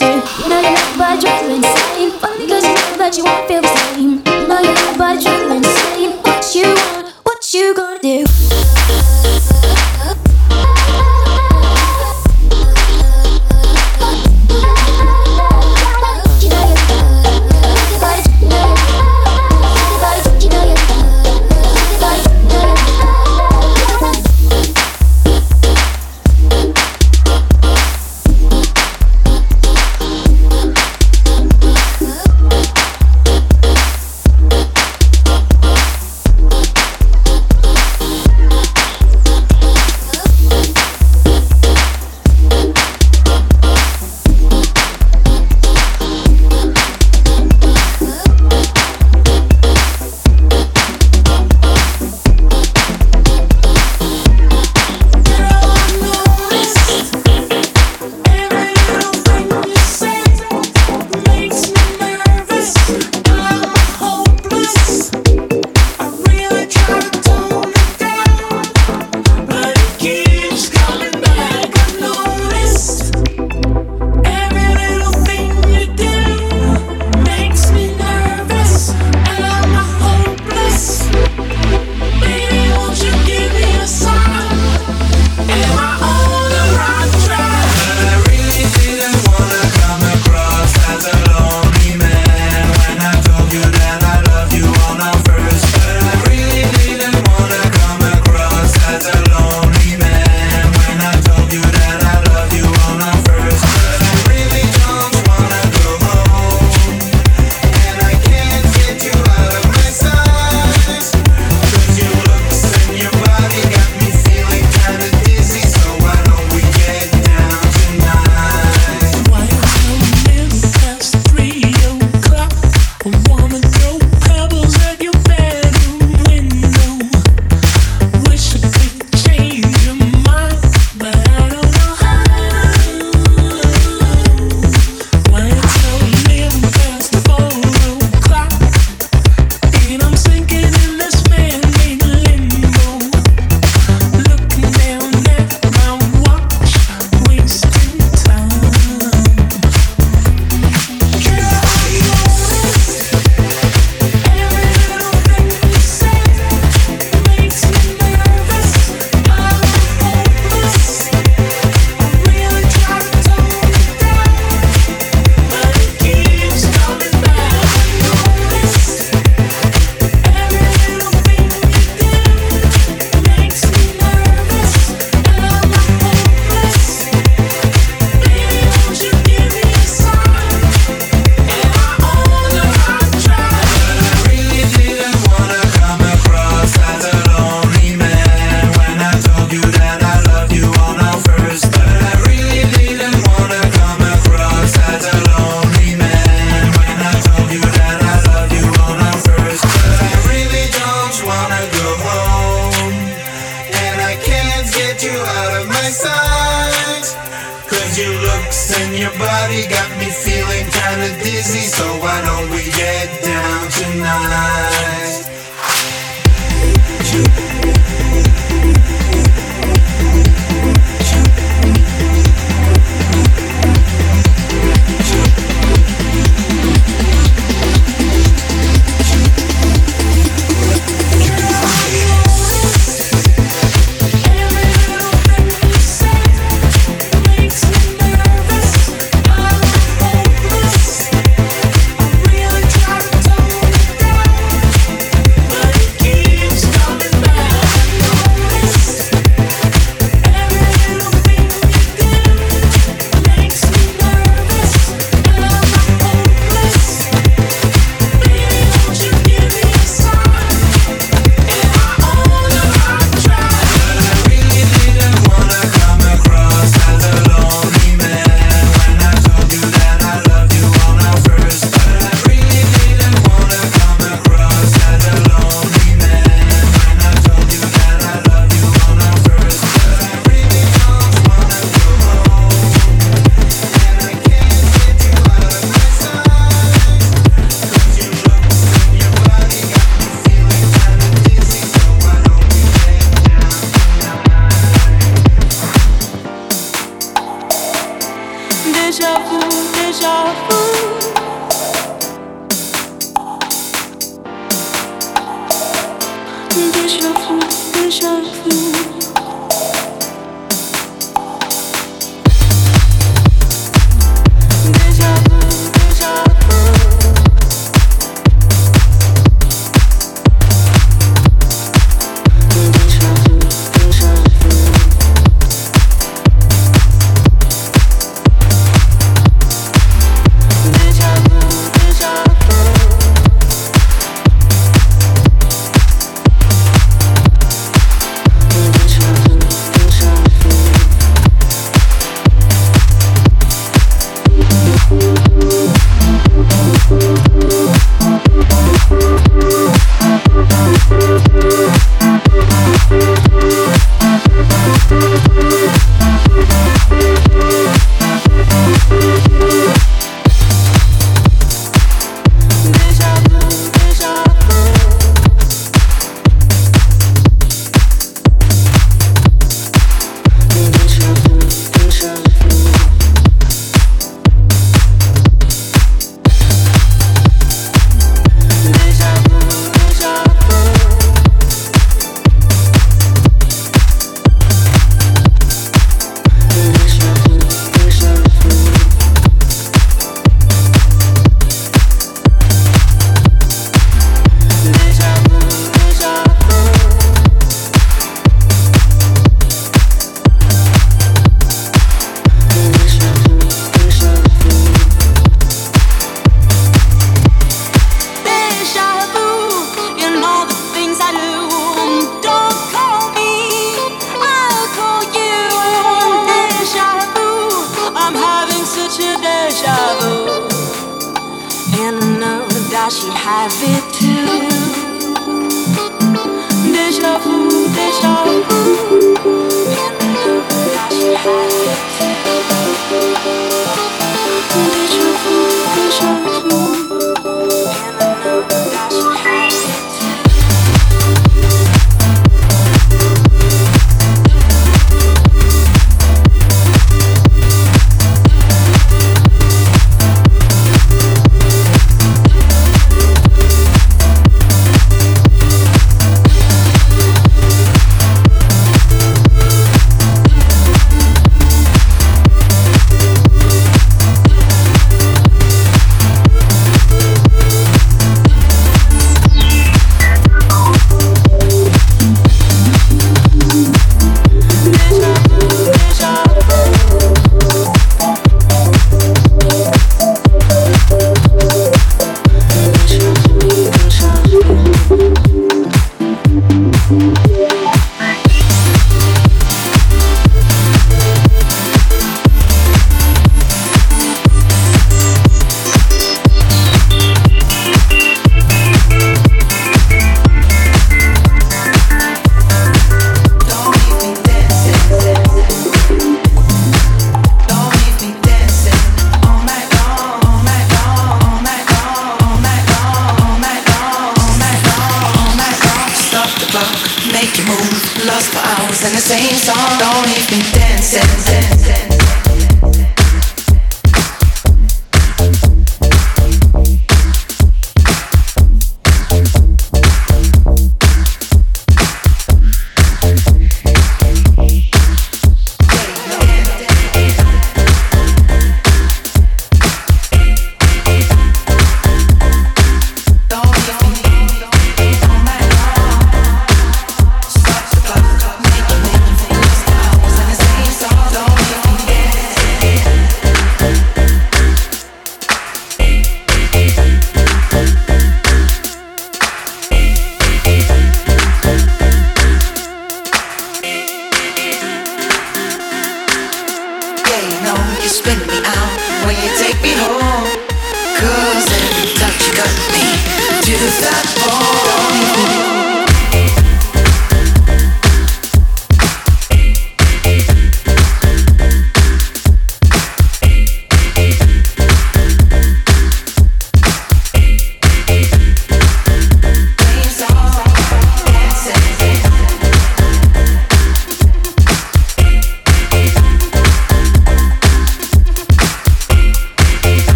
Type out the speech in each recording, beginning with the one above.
You know you're not by you know that you won't feel the same. You're not by. What you want, what you gonna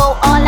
believe it's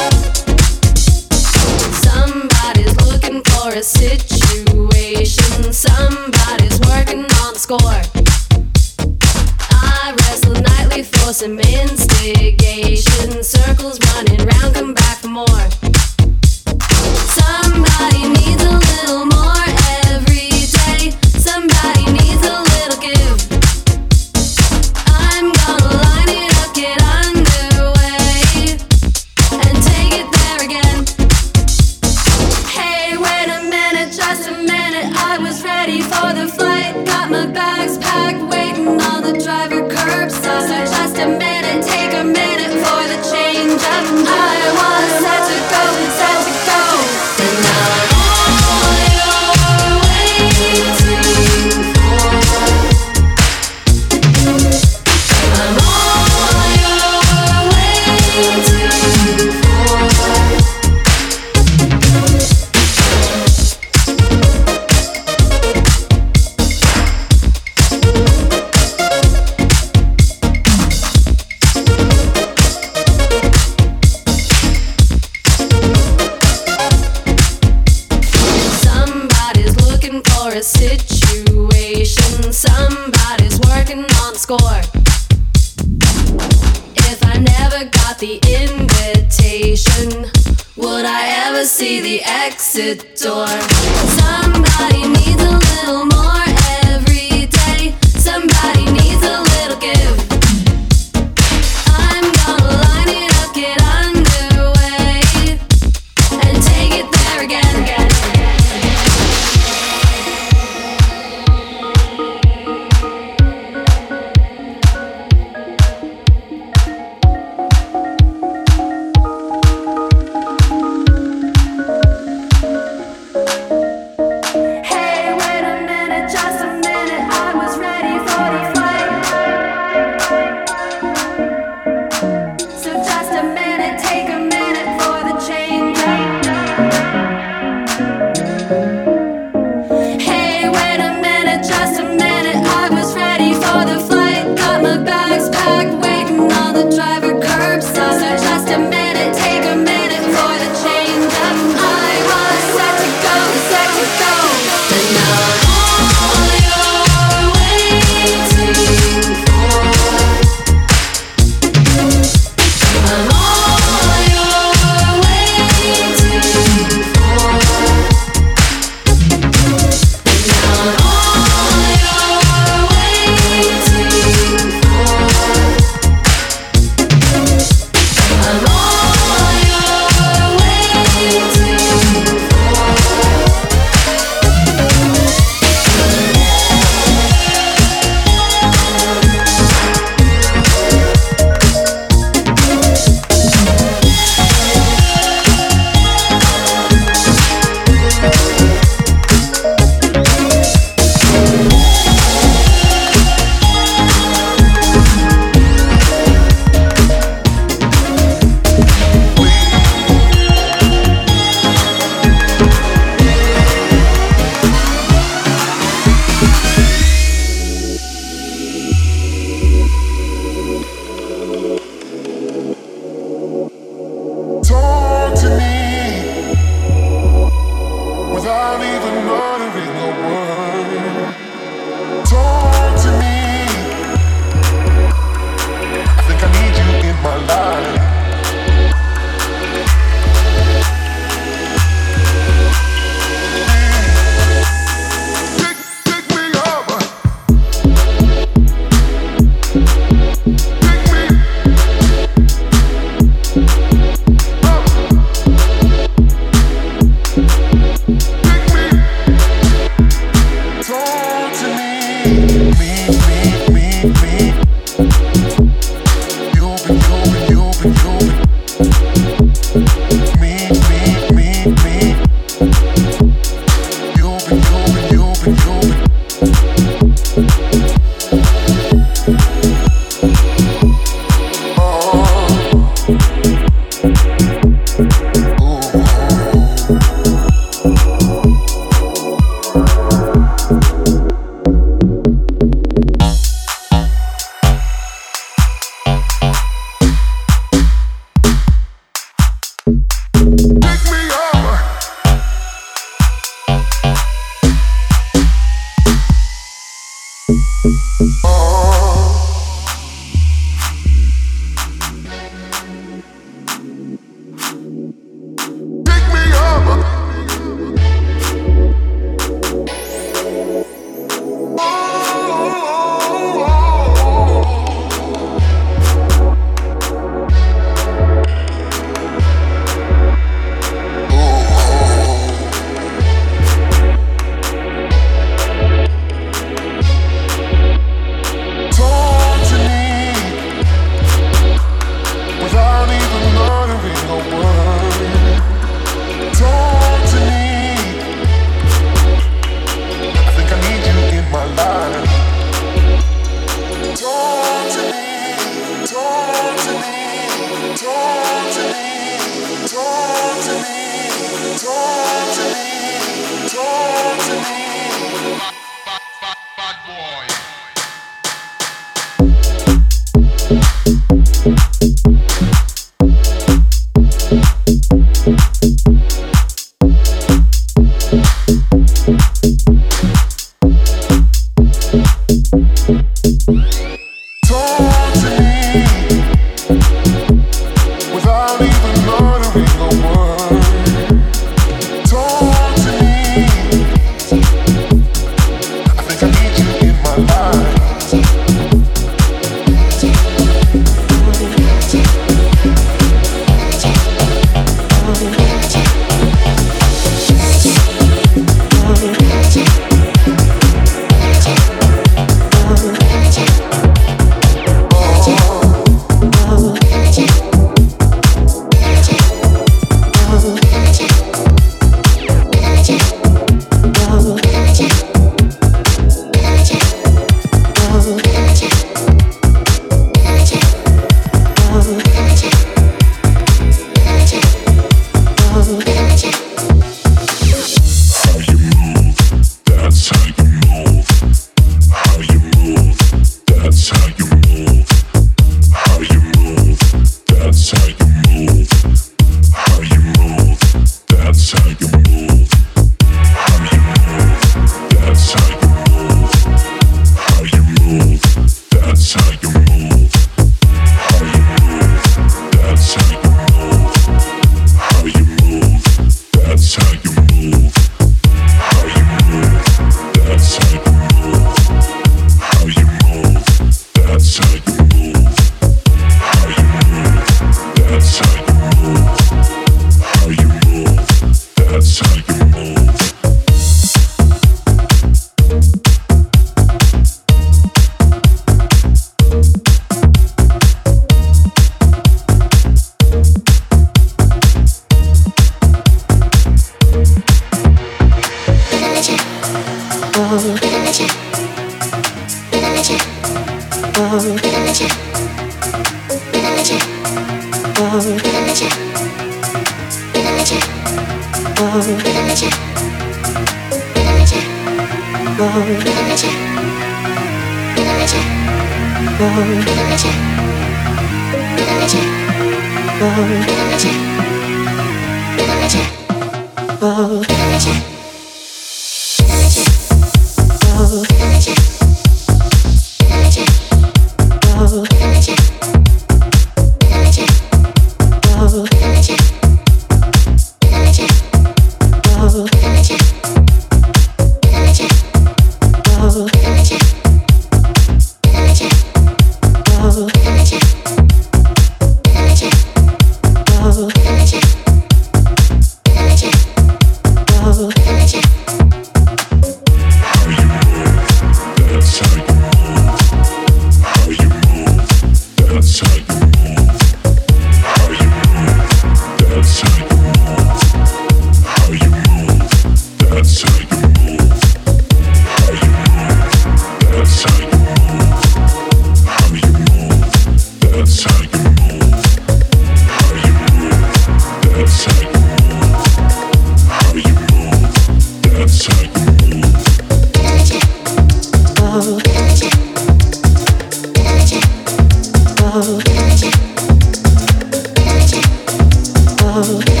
Oh.